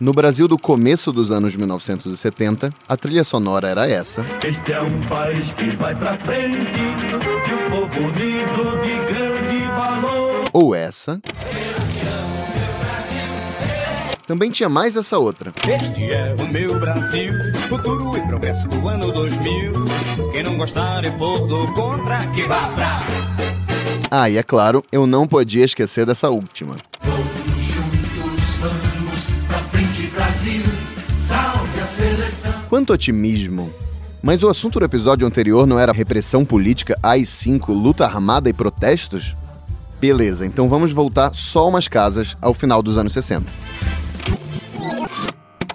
No Brasil do começo dos anos 1970, a trilha sonora era essa. Este é um país que vai pra frente, de um povo unido de grande valor. Ou essa. Também tinha mais essa outra. Este é o meu Brasil, futuro e progresso do ano 2000. Quem não gostar e for do contra, que vá pra... Ah, e é claro, eu não podia esquecer dessa última. Quanto otimismo! Mas o assunto do episódio anterior não era repressão política, AI-5, luta armada e protestos? Beleza, então vamos voltar só umas casas ao final dos anos 60.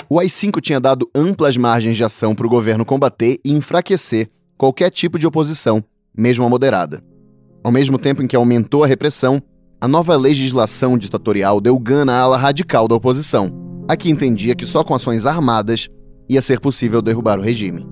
O AI-5 tinha dado amplas margens de ação para o governo combater e enfraquecer qualquer tipo de oposição, mesmo a moderada. Ao mesmo tempo em que aumentou a repressão, a nova legislação ditatorial deu gana à ala radical da oposição, a que entendia que só com ações armadas ia ser possível derrubar o regime.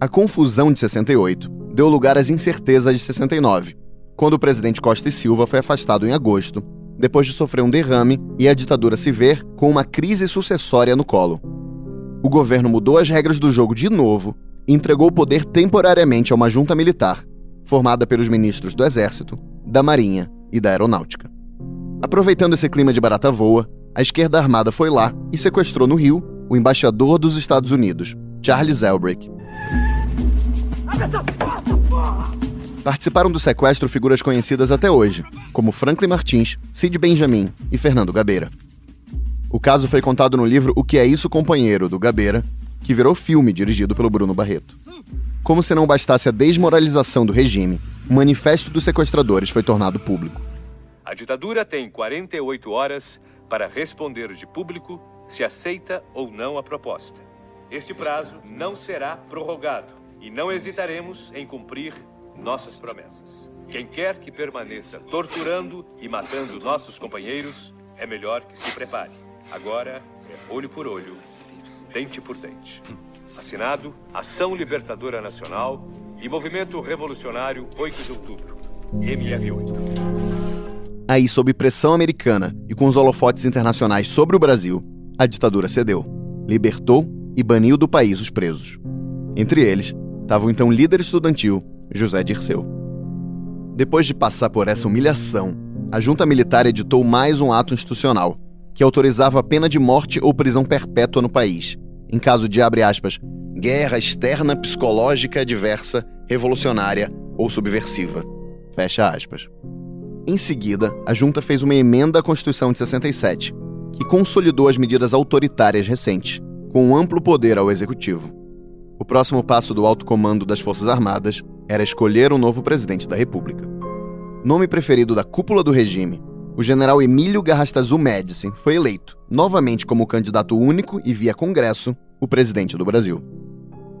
A confusão de 68 deu lugar às incertezas de 69, quando o presidente Costa e Silva foi afastado em agosto, depois de sofrer um derrame e a ditadura se ver com uma crise sucessória no colo. O governo mudou as regras do jogo de novo e entregou o poder temporariamente a uma junta militar, formada pelos ministros do Exército, da Marinha e da Aeronáutica. Aproveitando esse clima de barata voa, a esquerda armada foi lá e sequestrou no Rio o embaixador dos Estados Unidos, Charles Elbrick. Participaram do sequestro figuras conhecidas até hoje, como Franklin Martins, Cid Benjamin e Fernando Gabeira. O caso foi contado no livro O que é isso, companheiro, do Gabeira, que virou filme dirigido pelo Bruno Barreto. Como se não bastasse a desmoralização do regime, o manifesto dos sequestradores foi tornado público. A ditadura tem 48 horas para responder de público se aceita ou não a proposta. Este prazo não será prorrogado e não hesitaremos em cumprir nossas promessas. Quem quer que permaneça torturando e matando nossos companheiros, é melhor que se prepare. Agora é olho por olho, dente por dente. Assinado Ação Libertadora Nacional e Movimento Revolucionário 8 de Outubro, MR8. Aí, sob pressão americana e com os holofotes internacionais sobre o Brasil, a ditadura cedeu, libertou e baniu do país os presos. Entre eles, estava o então líder estudantil, José Dirceu. Depois de passar por essa humilhação, a junta militar editou mais um ato institucional, que autorizava a pena de morte ou prisão perpétua no país, em caso de, abre aspas, guerra externa psicológica adversa, revolucionária ou subversiva. Fecha aspas. Em seguida, a junta fez uma emenda à Constituição de 67, que consolidou as medidas autoritárias recentes, com um amplo poder ao executivo. O próximo passo do alto comando das Forças Armadas era escolher um novo presidente da República. Nome preferido da cúpula do regime, o general Emílio Garrastazu Médici foi eleito, novamente como candidato único e via Congresso, o presidente do Brasil.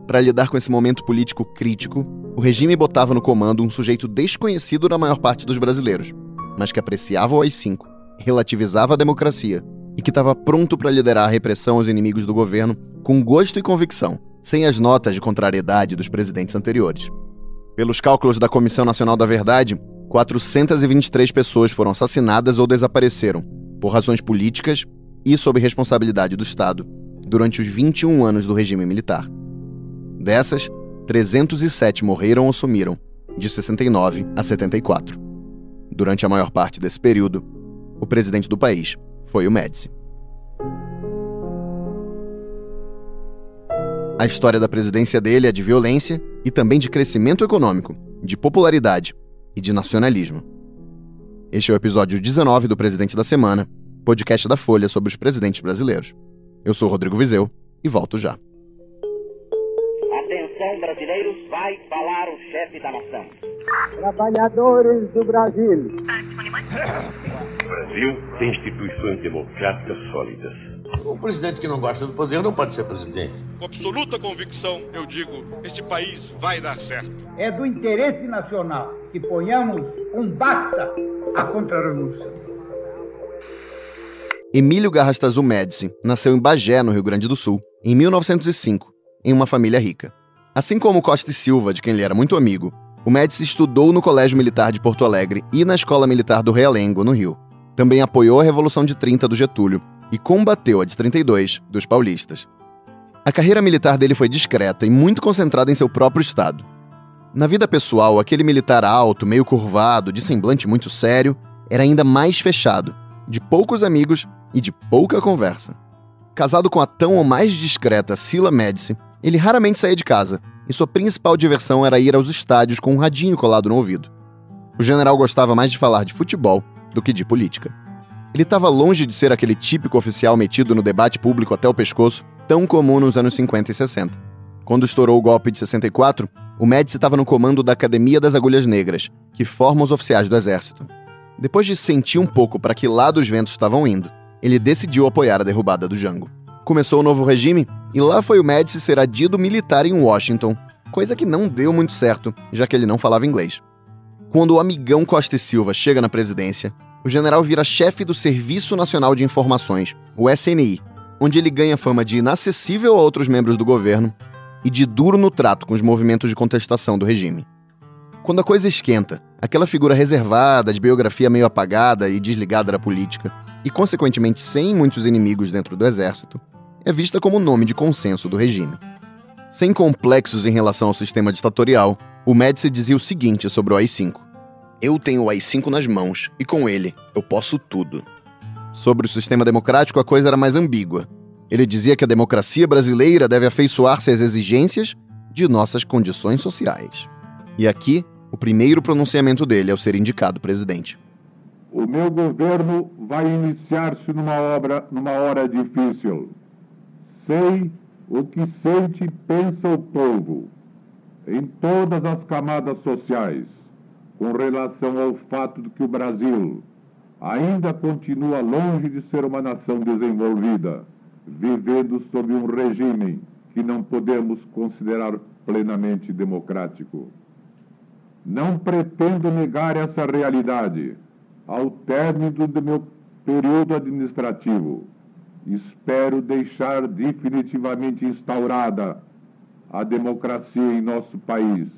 Para lidar com esse momento político crítico, o regime botava no comando um sujeito desconhecido na maior parte dos brasileiros, mas que apreciava o AI-5, relativizava a democracia e que estava pronto para liderar a repressão aos inimigos do governo com gosto e convicção, sem as notas de contrariedade dos presidentes anteriores. Pelos cálculos da Comissão Nacional da Verdade, 423 pessoas foram assassinadas ou desapareceram, por razões políticas e sob responsabilidade do Estado, durante os 21 anos do regime militar. Dessas, 307 morreram ou sumiram, de 69 a 74. Durante a maior parte desse período, o presidente do país foi o Médici. A história da presidência dele é de violência e também de crescimento econômico, de popularidade e de nacionalismo. Este é o episódio 19 do Presidente da Semana, podcast da Folha sobre os presidentes brasileiros. Eu sou Rodrigo Vizeu e volto já. Vai falar o chefe da nação. Trabalhadores do Brasil. O Brasil tem instituições democráticas sólidas. Um presidente que não gosta do poder não pode ser presidente. Com absoluta convicção, eu digo: este país vai dar certo. É do interesse nacional que ponhamos um basta à contra-renúncia. Emílio Garrastazu Médici nasceu em Bagé, no Rio Grande do Sul, em 1905, em uma família rica. Assim como Costa e Silva, de quem ele era muito amigo, o Médici estudou no Colégio Militar de Porto Alegre e na Escola Militar do Realengo, no Rio. Também apoiou a Revolução de 30 do Getúlio e combateu a de 32 dos paulistas. A carreira militar dele foi discreta e muito concentrada em seu próprio estado. Na vida pessoal, aquele militar alto, meio curvado, de semblante muito sério, era ainda mais fechado, de poucos amigos e de pouca conversa. Casado com a tão ou mais discreta Sila Médici, ele raramente saía de casa e sua principal diversão era ir aos estádios com um radinho colado no ouvido. O general gostava mais de falar de futebol do que de política. Ele estava longe de ser aquele típico oficial metido no debate público até o pescoço tão comum nos anos 50 e 60. Quando estourou o golpe de 64, o Médici estava no comando da Academia das Agulhas Negras, que forma os oficiais do Exército. Depois de sentir um pouco para que lado os ventos estavam indo, ele decidiu apoiar a derrubada do Jango. Começou o novo regime e lá foi o Médici ser adido militar em Washington, coisa que não deu muito certo, já que ele não falava inglês. Quando o amigão Costa e Silva chega na presidência, o general vira chefe do Serviço Nacional de Informações, o SNI, onde ele ganha fama de inacessível a outros membros do governo e de duro no trato com os movimentos de contestação do regime. Quando a coisa esquenta, aquela figura reservada, de biografia meio apagada e desligada da política, e consequentemente sem muitos inimigos dentro do exército, é vista como nome de consenso do regime. Sem complexos em relação ao sistema ditatorial, o Médici dizia o seguinte sobre o AI-5. Eu tenho o AI-5 nas mãos, e com ele eu posso tudo. Sobre o sistema democrático, a coisa era mais ambígua. Ele dizia que a democracia brasileira deve afeiçoar-se às exigências de nossas condições sociais. E aqui, o primeiro pronunciamento dele ao ser indicado presidente. O meu governo vai iniciar-se numa obra, numa hora difícil. Sei o que sente e pensa o povo, em todas as camadas sociais, com relação ao fato de que o Brasil ainda continua longe de ser uma nação desenvolvida, vivendo sob um regime que não podemos considerar plenamente democrático. Não pretendo negar essa realidade ao término do meu período administrativo. Espero deixar definitivamente instaurada a democracia em nosso país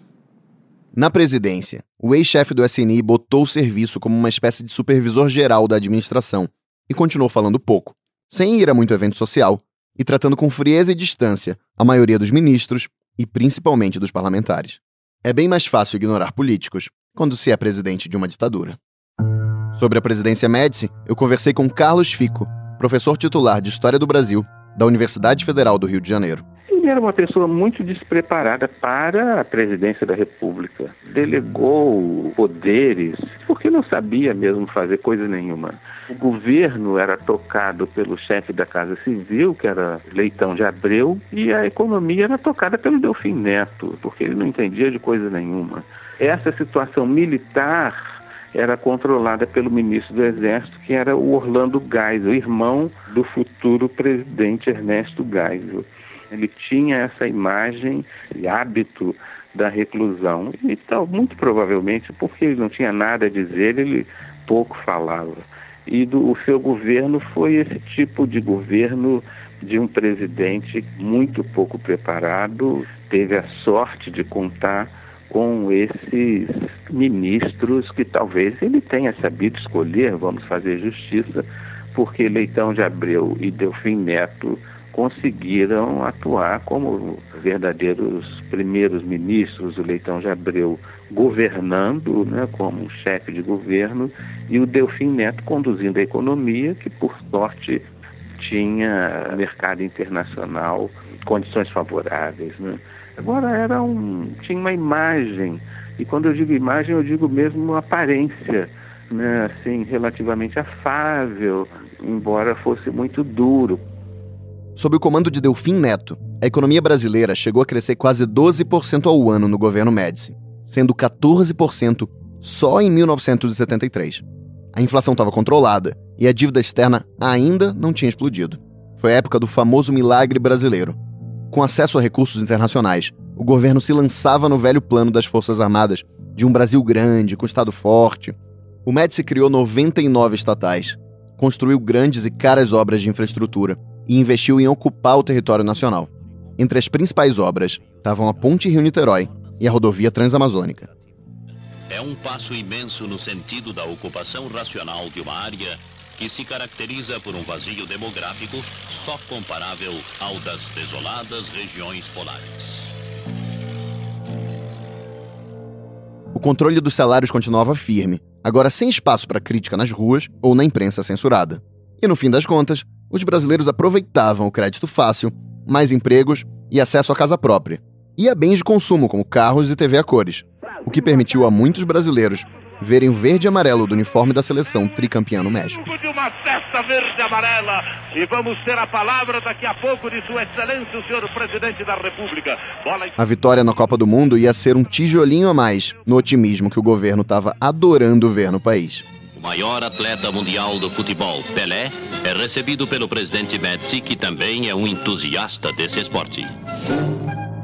na presidência, o ex-chefe do SNI botou o serviço como uma espécie de supervisor geral da administração e continuou falando pouco, sem ir a muito evento social e tratando com frieza e distância a maioria dos ministros e principalmente dos parlamentares. É bem mais fácil ignorar políticos quando se é presidente de uma ditadura. Sobre a presidência Médici, eu conversei com Carlos Fico, professor titular de História do Brasil da Universidade Federal do Rio de Janeiro era uma pessoa muito despreparada para a presidência da República. Delegou poderes porque não sabia mesmo fazer coisa nenhuma. O governo era tocado pelo chefe da Casa Civil, que era Leitão de Abreu, e a economia era tocada pelo Delfim Neto, porque ele não entendia de coisa nenhuma. Essa situação militar era controlada pelo ministro do Exército, que era o Orlando Geisel, irmão do futuro presidente Ernesto Geisel. Ele tinha essa imagem e hábito da reclusão. E tal, muito provavelmente, porque ele não tinha nada a dizer, ele pouco falava. E do, o seu governo foi esse tipo de governo de um presidente muito pouco preparado, teve a sorte de contar com esses ministros que talvez ele tenha sabido escolher, vamos fazer justiça, porque Leitão de Abreu e Delfim Neto conseguiram atuar como verdadeiros primeiros ministros, o Leitão de Abreu governando né, como um chefe de governo e o Delfim Neto conduzindo a economia, que por sorte tinha mercado internacional, condições favoráveis. Né? Agora era um, tinha uma imagem, e quando eu digo imagem eu digo mesmo uma aparência, né, assim, relativamente afável, embora fosse muito duro. Sob o comando de Delfim Neto, a economia brasileira chegou a crescer quase 12% ao ano no governo Médici, sendo 14% só em 1973. A inflação estava controlada e a dívida externa ainda não tinha explodido. Foi a época do famoso milagre brasileiro. Com acesso a recursos internacionais, o governo se lançava no velho plano das Forças Armadas de um Brasil grande, com Estado forte. O Médici criou 99 estatais, construiu grandes e caras obras de infraestrutura e investiu em ocupar o território nacional. Entre as principais obras estavam a Ponte Rio-Niterói e a rodovia Transamazônica. É um passo imenso no sentido da ocupação racional de uma área que se caracteriza por um vazio demográfico só comparável ao das desoladas regiões polares. O controle dos salários continuava firme, agora sem espaço para crítica nas ruas ou na imprensa censurada. E no fim das contas, os brasileiros aproveitavam o crédito fácil, mais empregos e acesso à casa própria, e a bens de consumo como carros e TV a cores, o que permitiu a muitos brasileiros verem o verde e amarelo do uniforme da seleção tricampeã no México. De uma festa verde e amarela e vamos ter a palavra daqui a pouco de Sua Excelência o Senhor Presidente da República. Bola... A vitória na Copa do Mundo ia ser um tijolinho a mais no otimismo que o governo estava adorando ver no país. O maior atleta mundial do futebol, Pelé, é recebido pelo presidente Médici, que também é um entusiasta desse esporte.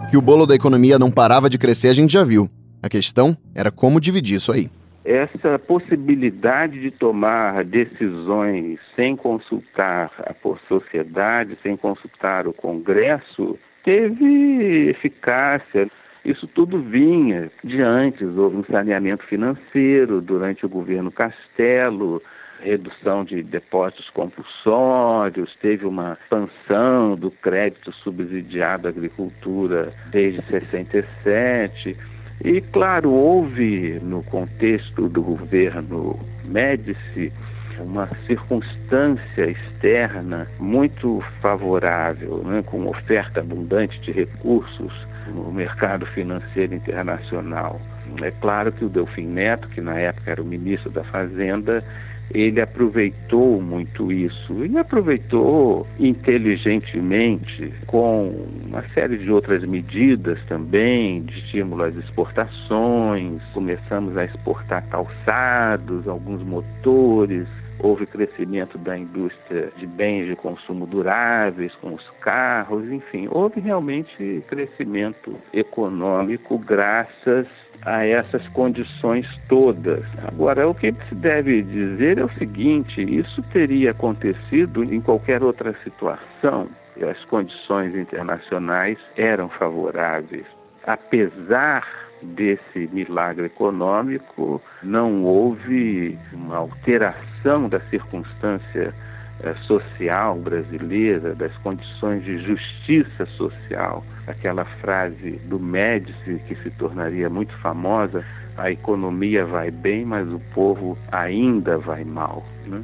Que o bolo da economia não parava de crescer, a gente já viu. A questão era como dividir isso aí essa possibilidade de tomar decisões sem consultar a sociedade, sem consultar o Congresso, teve eficácia. Isso tudo vinha de antes. Houve um saneamento financeiro durante o governo Castelo, redução de depósitos compulsórios, teve uma expansão do crédito subsidiado à agricultura desde 67 e, claro, houve no contexto do governo Médici uma circunstância externa muito favorável, né, com oferta abundante de recursos no mercado financeiro internacional. É claro que o Delfim Neto, que na época era o ministro da Fazenda, ele aproveitou muito isso e aproveitou inteligentemente com uma série de outras medidas também, de estímulo às exportações. Começamos a exportar calçados, alguns motores, houve crescimento da indústria de bens de consumo duráveis, com os carros, enfim, houve realmente crescimento econômico graças a essas condições todas. Agora, o que se deve dizer é o seguinte: isso teria acontecido em qualquer outra situação. As condições internacionais eram favoráveis. Apesar desse milagre econômico, não houve uma alteração da circunstância eh, social brasileira, das condições de justiça social. Aquela frase do Médici que se tornaria muito famosa: a economia vai bem, mas o povo ainda vai mal. Né?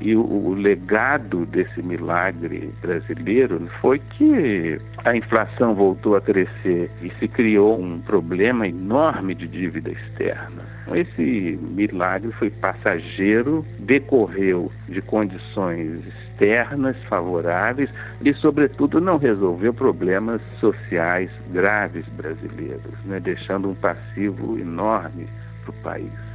E o, o, legado desse milagre brasileiro foi que a inflação voltou a crescer e se criou um problema enorme de dívida externa. Esse milagre foi passageiro, decorreu de condições externas favoráveis e, sobretudo, não resolveu problemas sociais graves brasileiros, né, deixando um passivo enorme para o país.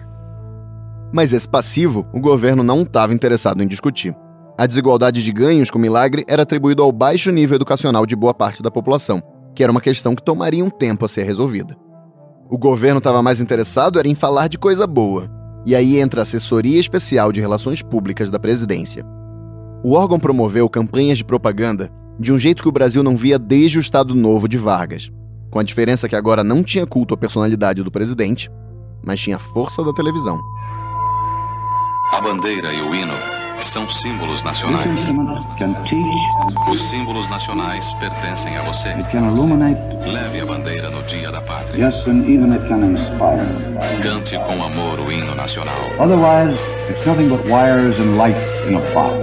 Mas esse passivo, o governo não estava interessado em discutir. A desigualdade de ganhos com milagre era atribuído ao baixo nível educacional de boa parte da população, que era uma questão que tomaria um tempo a ser resolvida. O governo estava mais interessado era em falar de coisa boa, e aí entra a Assessoria Especial de Relações Públicas da Presidência. O órgão promoveu campanhas de propaganda de um jeito que o Brasil não via desde o Estado Novo de Vargas, com a diferença que agora não tinha culto à personalidade do presidente, mas tinha força da televisão. A bandeira e o hino são símbolos nacionais. Os símbolos nacionais pertencem a você. Leve a bandeira no dia da pátria. Cante com amor o hino nacional. Otherwise, it's nothing but wires and lights in a box.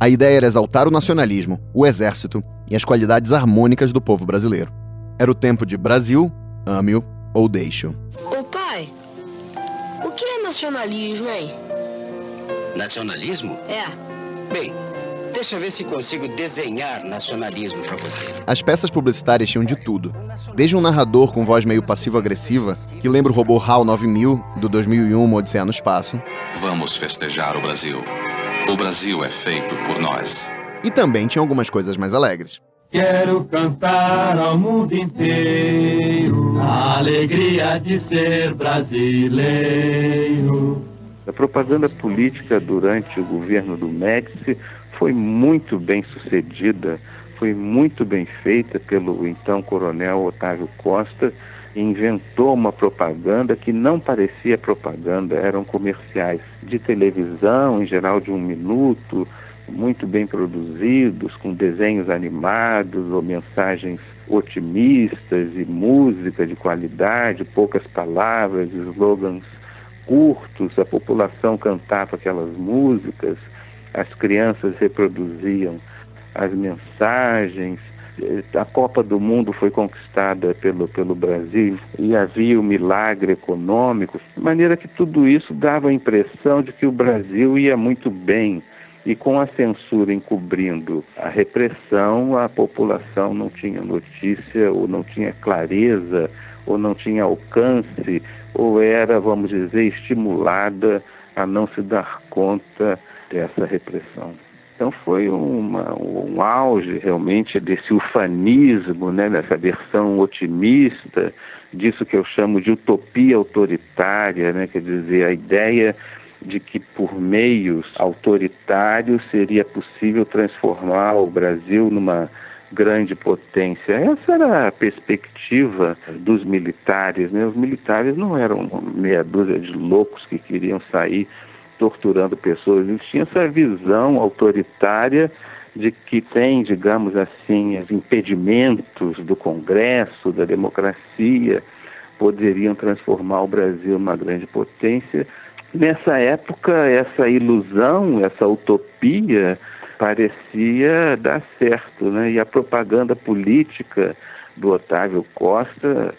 A ideia era exaltar o nacionalismo, o exército e as qualidades harmônicas do povo brasileiro. Era o tempo de Brasil, ame-o ou deixe-o nacionalismo, hein? Nacionalismo? É. Bem, deixa eu ver se consigo desenhar nacionalismo para você. As peças publicitárias tinham de tudo. Desde um narrador com voz meio passivo-agressiva, que lembra o robô HAL 9000 do 2001 Uma Odisseia no Espaço. Vamos festejar o Brasil. O Brasil é feito por nós. E também tinha algumas coisas mais alegres. Quero cantar ao mundo inteiro a alegria de ser brasileiro. A propaganda política durante o governo do Médici foi muito bem sucedida, foi muito bem feita pelo então coronel Otávio Costa, inventou uma propaganda que não parecia propaganda, eram comerciais de televisão, em geral de um minuto, muito bem produzidos, com desenhos animados ou mensagens otimistas e música de qualidade, poucas palavras, slogans curtos, a população cantava aquelas músicas, as crianças reproduziam as mensagens, a Copa do Mundo foi conquistada pelo, pelo Brasil e havia o um milagre econômico, de maneira que tudo isso dava a impressão de que o Brasil ia muito bem. E com a censura encobrindo a repressão, a população não tinha notícia, ou não tinha clareza, ou não tinha alcance, ou era, vamos dizer, estimulada a não se dar conta dessa repressão. Então foi uma, um auge realmente desse ufanismo, né, dessa versão otimista, disso que eu chamo de utopia autoritária, né, quer dizer, a ideia de que por meios autoritários seria possível transformar o Brasil numa grande potência. Essa era a perspectiva dos militares. Né? Os militares não eram meia dúzia de loucos que queriam sair torturando pessoas. Eles tinham essa visão autoritária de que tem, digamos assim, os impedimentos do Congresso, da democracia, poderiam transformar o Brasil numa grande potência. Nessa época, essa ilusão, essa utopia parecia dar certo, né? E a propaganda política do Otávio Costa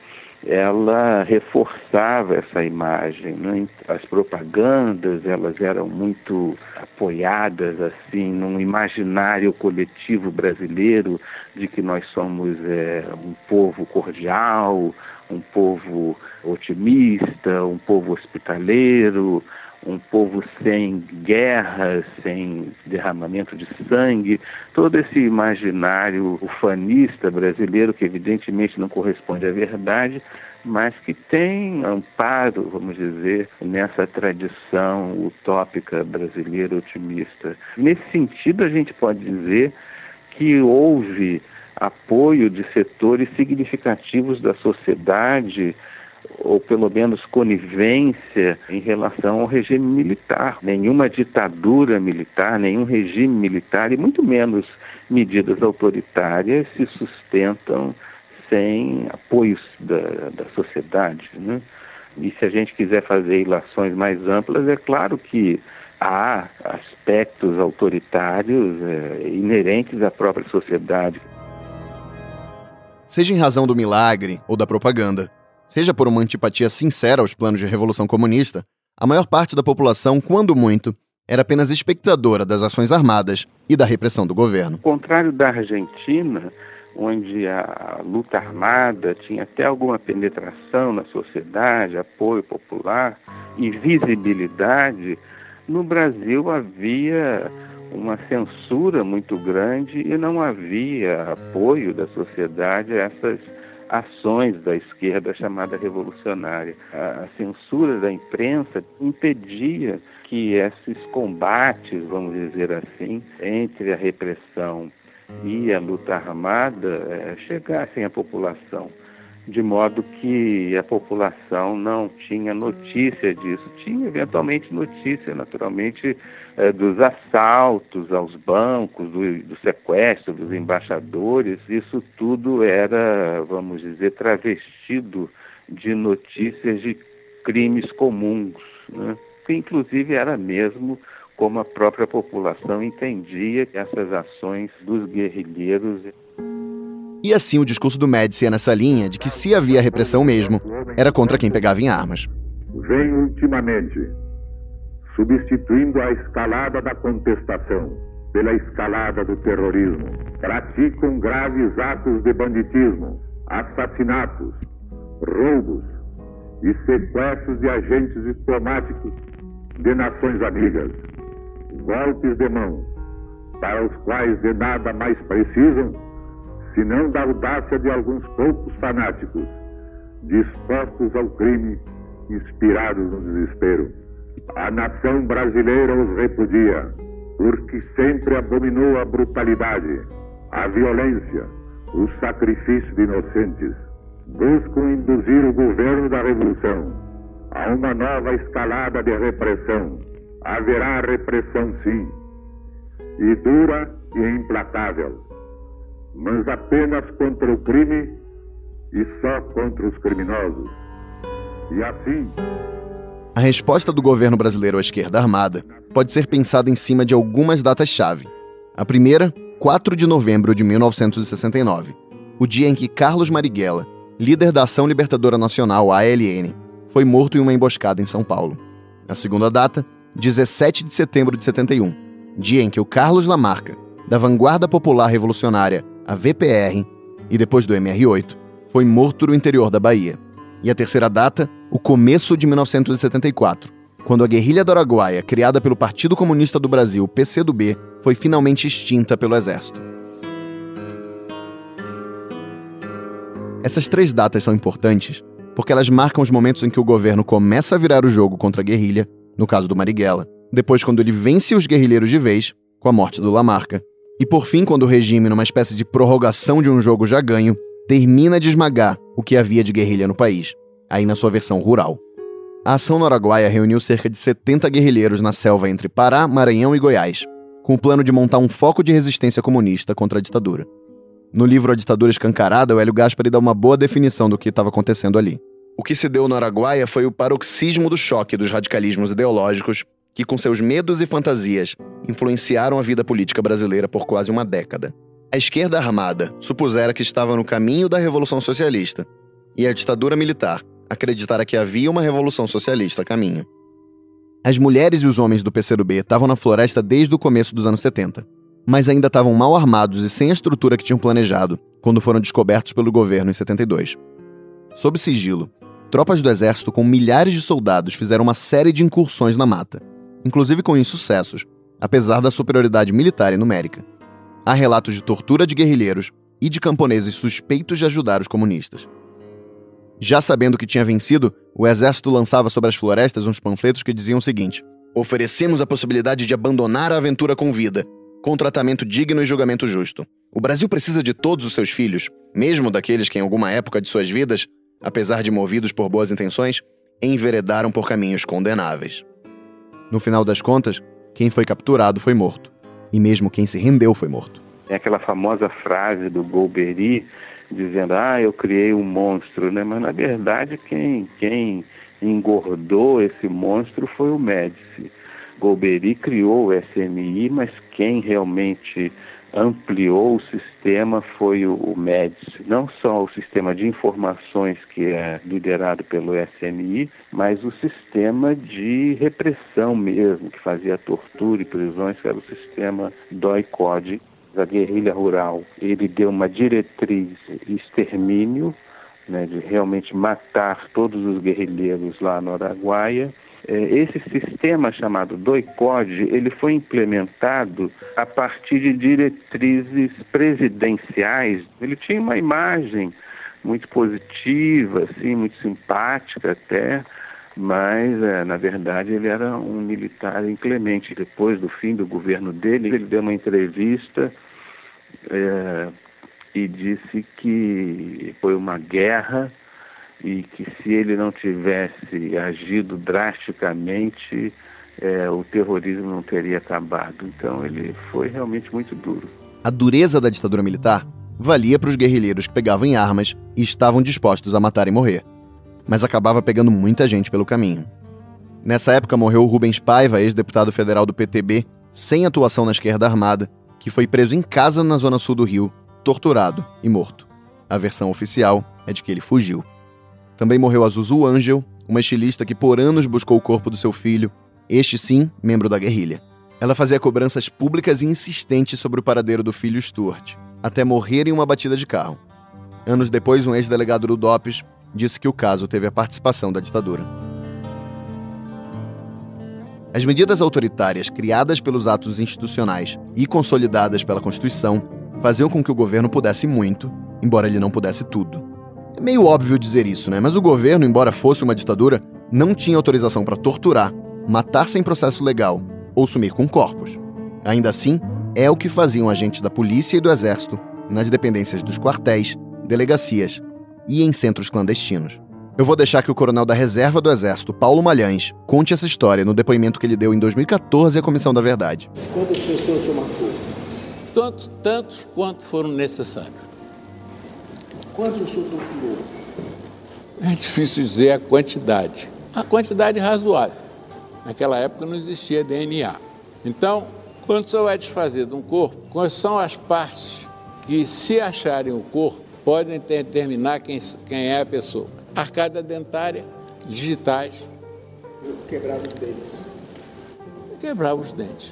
ela reforçava essa imagem. Né? As propagandas elas eram muito apoiadas assim num imaginário coletivo brasileiro de que nós somos é, um povo cordial, um povo otimista, um povo hospitaleiro, um povo sem guerras, sem derramamento de sangue, todo esse imaginário ufanista brasileiro que evidentemente não corresponde à verdade, mas que tem amparo, vamos dizer, nessa tradição utópica brasileira otimista. Nesse sentido, a gente pode dizer que houve apoio de setores significativos da sociedade ou pelo menos conivência em relação ao regime militar. Nenhuma ditadura militar, nenhum regime militar e muito menos medidas autoritárias se sustentam sem apoios da, da sociedade. Né? E se a gente quiser fazer ilações mais amplas, é claro que há aspectos autoritários é, inerentes à própria sociedade. Seja em razão do milagre ou da propaganda, seja por uma antipatia sincera aos planos de revolução comunista, a maior parte da população, quando muito, era apenas espectadora das ações armadas e da repressão do governo. Ao contrário da Argentina, onde a luta armada tinha até alguma penetração na sociedade, apoio popular e visibilidade, no Brasil havia uma censura muito grande e não havia apoio da sociedade a essas ações da esquerda chamada revolucionária. A censura da imprensa impedia que esses combates, vamos dizer assim, entre a repressão e a luta armada é, chegassem à população de modo que a população não tinha notícia disso. Tinha eventualmente notícia, naturalmente, eh, dos assaltos aos bancos, do, do, sequestro dos embaixadores. Isso tudo era, vamos dizer, travestido de notícias de crimes comuns, né? que inclusive era mesmo como a própria população entendia essas ações dos guerrilheiros. E assim o discurso do Médici é nessa linha de que se havia repressão mesmo, era contra quem pegava em armas. Vem ultimamente substituindo a escalada da contestação pela escalada do terrorismo. Praticam graves atos de banditismo, assassinatos, roubos e sequestros de agentes diplomáticos de nações amigas. Golpes de mão, para os quais de nada mais precisam senão da audácia de alguns poucos fanáticos, dispostos ao crime, inspirados no desespero. A nação brasileira os repudia, porque sempre abominou a brutalidade, a violência, o sacrifício de inocentes. buscam induzir o governo da Revolução a uma nova escalada de repressão. Haverá repressão, sim, e dura e implacável, mas apenas contra o crime e só contra os criminosos. E assim. A resposta do governo brasileiro à esquerda armada pode ser pensada em cima de algumas datas-chave. A primeira, 4 de novembro de 1969, o dia em que Carlos Marighella, líder da Ação Libertadora Nacional, ALN, foi morto em uma emboscada em São Paulo. A segunda data, 17 de setembro de 71, dia em que o Carlos Lamarca, da Vanguarda Popular Revolucionária, a VPR, e depois do MR8, foi morto no interior da Bahia. E a terceira data, o começo de 1974, quando a guerrilha do Araguaia, criada pelo Partido Comunista do Brasil, PCdoB, foi finalmente extinta pelo Exército. Essas três datas são importantes porque elas marcam os momentos em que o governo começa a virar o jogo contra a guerrilha, no caso do Marighella, depois quando ele vence os guerrilheiros de vez, com a morte do Lamarca, e por fim quando o regime, numa espécie de prorrogação de um jogo já ganho, termina de esmagar o que havia de guerrilha no país, aí na sua versão rural. A ação no Araguaia reuniu cerca de 70 guerrilheiros na selva entre Pará, Maranhão e Goiás, com o plano de montar um foco de resistência comunista contra a ditadura. No livro A Ditadura Escancarada, o Hélio Gaspari dá uma boa definição do que estava acontecendo ali. O que se deu no Araguaia foi o paroxismo do choque dos radicalismos ideológicos que, com seus medos e fantasias, influenciaram a vida política brasileira por quase uma década. A esquerda armada supusera que estava no caminho da Revolução Socialista, e a ditadura militar acreditara que havia uma Revolução Socialista a caminho. As mulheres e os homens do PCdoB estavam na floresta desde o começo dos anos 70 mas ainda estavam mal armados e sem a estrutura que tinham planejado quando foram descobertos pelo governo em 72. Sob sigilo, tropas do exército com milhares de soldados fizeram uma série de incursões na mata, inclusive com insucessos, apesar da superioridade militar e numérica. Há relatos de tortura de guerrilheiros e de camponeses suspeitos de ajudar os comunistas. Já sabendo que tinha vencido, o exército lançava sobre as florestas uns panfletos que diziam o seguinte: Oferecemos a possibilidade de abandonar a aventura com vida com tratamento digno e julgamento justo. O Brasil precisa de todos os seus filhos, mesmo daqueles que em alguma época de suas vidas, apesar de movidos por boas intenções, enveredaram por caminhos condenáveis. No final das contas, quem foi capturado foi morto, e mesmo quem se rendeu foi morto. É aquela famosa frase do Golbery dizendo: "Ah, eu criei um monstro", né? Mas na verdade quem quem engordou esse monstro foi o Médici. Golbery criou o SMI, mas quem realmente ampliou o sistema foi o, o MEDS, não só o sistema de informações que é liderado pelo SMI, mas o sistema de repressão mesmo, que fazia tortura e prisões, que era o sistema DOI-CODE, da guerrilha rural. Ele deu uma diretriz extermínio, né, de realmente matar todos os guerrilheiros lá no Araguaia, esse sistema chamado DOI-CODE, ele foi implementado a partir de diretrizes presidenciais. Ele tinha uma imagem muito positiva, assim, muito simpática até, mas é, na verdade ele era um militar inclemente. Depois do fim do governo dele, ele deu uma entrevista é, e disse que foi uma guerra e que se ele não tivesse agido drasticamente, é, o terrorismo não teria acabado. Então ele foi realmente muito duro. A dureza da ditadura militar valia para os guerrilheiros que pegavam em armas e estavam dispostos a matar e morrer. Mas acabava pegando muita gente pelo caminho. Nessa época morreu Rubens Paiva, ex-deputado federal do PTB, sem atuação na esquerda armada, que foi preso em casa na zona sul do Rio, torturado e morto. A versão oficial é de que ele fugiu. Também morreu a Zuzu Angel, uma estilista que por anos buscou o corpo do seu filho, este sim, membro da guerrilha. Ela fazia cobranças públicas e insistentes sobre o paradeiro do filho Stuart, até morrer em uma batida de carro. Anos depois, um ex-delegado do DOPS disse que o caso teve a participação da ditadura. As medidas autoritárias criadas pelos atos institucionais e consolidadas pela Constituição faziam com que o governo pudesse muito, embora ele não pudesse tudo. É meio óbvio dizer isso, né? Mas o governo, embora fosse uma ditadura, não tinha autorização para torturar, matar sem processo legal ou sumir com corpos. Ainda assim, é o que faziam agentes da polícia e do exército nas dependências dos quartéis, delegacias e em centros clandestinos. Eu vou deixar que o coronel da reserva do Exército, Paulo Malhães, conte essa história no depoimento que ele deu em 2014 à Comissão da Verdade. Quantas pessoas o matou? Tantos, tantos quanto foram necessários. Quantos o senhor torturou? É difícil dizer a quantidade. A quantidade razoável. Naquela época não existia DNA. Então, quando o senhor vai desfazer de um corpo, quais são as partes que, se acharem o corpo, podem determinar quem, quem é a pessoa? Arcada dentária, digitais. Quebrava os dentes. Quebrava os dentes.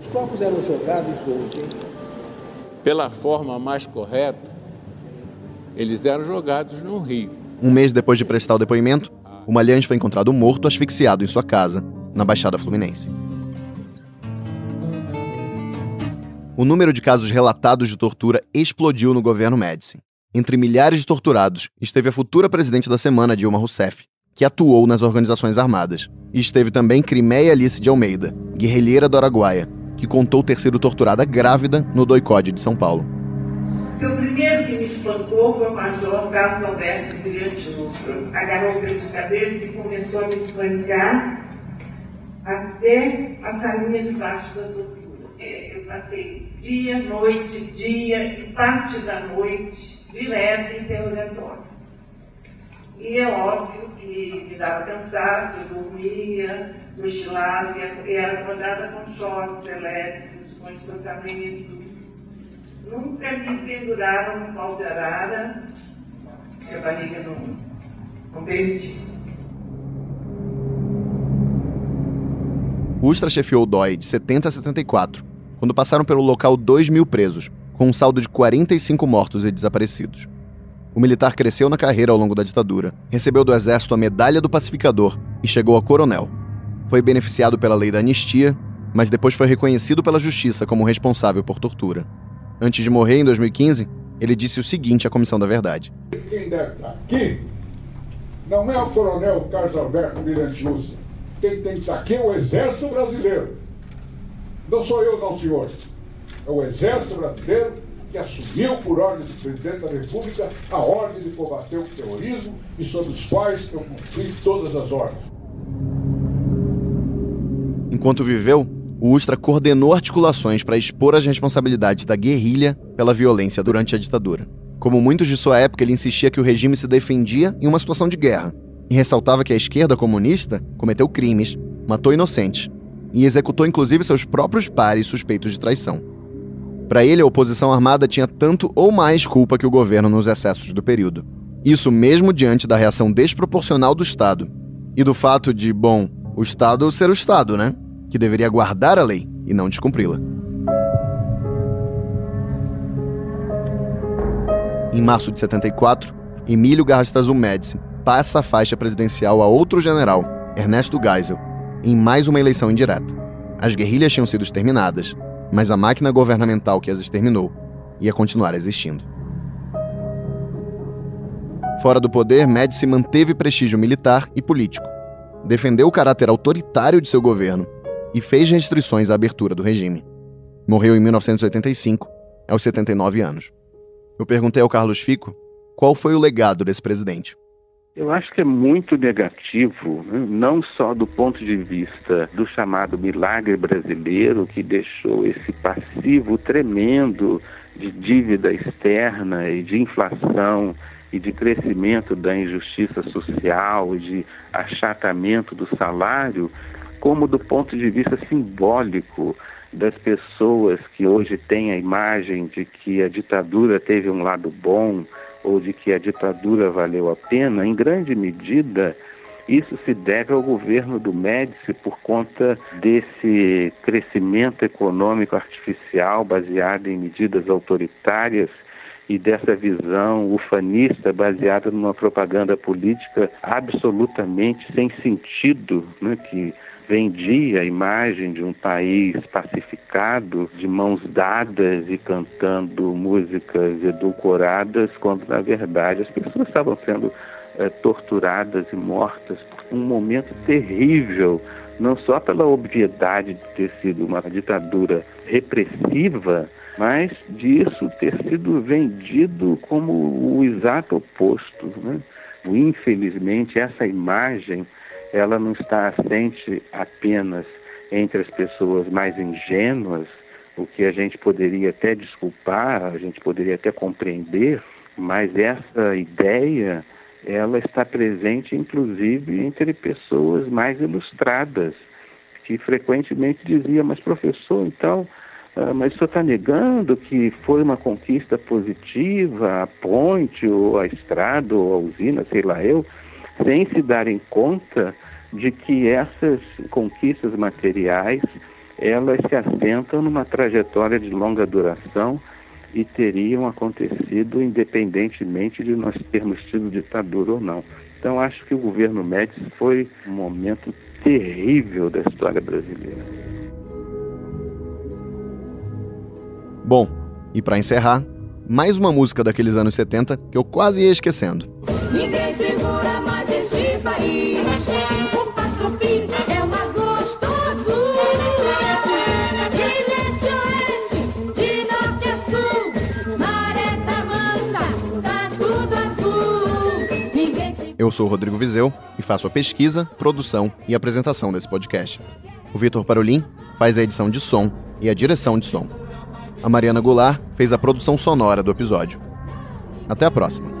Os corpos eram jogados onde? Pela forma mais correta, eles eram jogados no rio. Um mês depois de prestar o depoimento, o Malhães foi encontrado morto asfixiado em sua casa, na Baixada Fluminense. O número de casos relatados de tortura explodiu no governo Médici. Entre milhares de torturados esteve a futura presidente da semana, Dilma Rousseff, que atuou nas organizações armadas. E esteve também Crimeia Alice de Almeida, guerrilheira do Araguaia, que contou ter sido torturada grávida no doicode de São Paulo. O primeiro que me espancou foi o major Carlos Alberto Brilhante Lúcio. Agarrou pelos cabelos e começou a me espancar até a salinha debaixo da tortura. É, eu passei dia, noite, dia e parte da noite direto interrogatório. E é óbvio que me dava cansaço, eu dormia, cochilava e era acordada com choques elétricos, com espancamento. Nunca me penduraram no pau de arara, que a barriga não, não permitia. Ustra chefiou o DOI de 70 a 74, quando passaram pelo local 2 mil presos, com um saldo de 45 mortos e desaparecidos. O militar cresceu na carreira ao longo da ditadura, recebeu do Exército a Medalha do Pacificador e chegou a coronel. Foi beneficiado pela lei da anistia, mas depois foi reconhecido pela justiça como responsável por tortura. Antes de morrer, em 2015, ele disse o seguinte à Comissão da Verdade: Quem deve estar aqui não é o coronel Carlos Alberto Mirante Lúcia. Quem tem que estar aqui é o Exército Brasileiro. Não sou eu, não, senhor. É o Exército Brasileiro que assumiu, por ordem do presidente da República, a ordem de combater o terrorismo e sobre os quais eu cumpri todas as ordens. Enquanto viveu, o Ustra coordenou articulações para expor as responsabilidades da guerrilha pela violência durante a ditadura. Como muitos de sua época, ele insistia que o regime se defendia em uma situação de guerra e ressaltava que a esquerda comunista cometeu crimes, matou inocentes e executou inclusive seus próprios pares suspeitos de traição. Para ele, a oposição armada tinha tanto ou mais culpa que o governo nos excessos do período. Isso mesmo diante da reação desproporcional do Estado e do fato de, bom, o Estado ser o Estado, né? Que deveria guardar a lei e não descumpri-la. Em março de 74, Emílio Garrastazu Médici passa a faixa presidencial a outro general, Ernesto Geisel, em mais uma eleição indireta. As guerrilhas tinham sido exterminadas, mas a máquina governamental que as exterminou ia continuar existindo. Fora do poder, Médici manteve prestígio militar e político, defendeu o caráter autoritário de seu governo e fez restrições à abertura do regime. Morreu em 1985, aos 79 anos. Eu perguntei ao Carlos Fico qual foi o legado desse presidente. Eu acho que é muito negativo, né? não só do ponto de vista do chamado milagre brasileiro, que deixou esse passivo tremendo de dívida externa e de inflação e de crescimento da injustiça social de achatamento do salário, como do ponto de vista simbólico das pessoas que hoje têm a imagem de que a ditadura teve um lado bom, ou de que a ditadura valeu a pena, em grande medida isso se deve ao governo do Médici por conta desse crescimento econômico artificial baseado em medidas autoritárias e dessa visão ufanista baseada numa propaganda política absolutamente sem sentido, né, que vendia a imagem de um país pacificado, de mãos dadas e cantando músicas edulcoradas, quando na verdade as pessoas estavam sendo é, torturadas e mortas por um momento terrível, não só pela obviedade de ter sido uma ditadura repressiva, mas disso ter sido vendido como o exato oposto. Né? Infelizmente, essa imagem ela não está assente apenas entre as pessoas mais ingênuas, o que a gente poderia até desculpar, a gente poderia até compreender, mas essa ideia ela está presente inclusive entre pessoas mais ilustradas, que frequentemente dizia, mas professor, então ah, mas o senhor está negando que foi uma conquista positiva, a ponte, ou a estrada, ou a usina, sei lá eu, sem se darem conta de que essas conquistas materiais elas se assentam numa trajetória de longa duração e teriam acontecido independentemente de nós termos tido ditadura ou não. Então acho que o governo Médici foi um momento terrível da história brasileira. Bom, e para encerrar, mais uma música daqueles anos 70 que eu quase ia esquecendo. Sou Rodrigo Vizeu e faço a pesquisa, produção e apresentação desse podcast. O Vitor Parolin faz a edição de som e a direção de som. A Mariana Goulart fez a produção sonora do episódio. Até a próxima.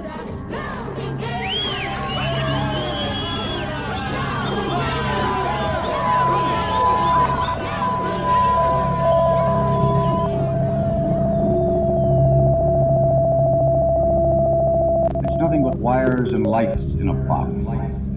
It's a a box.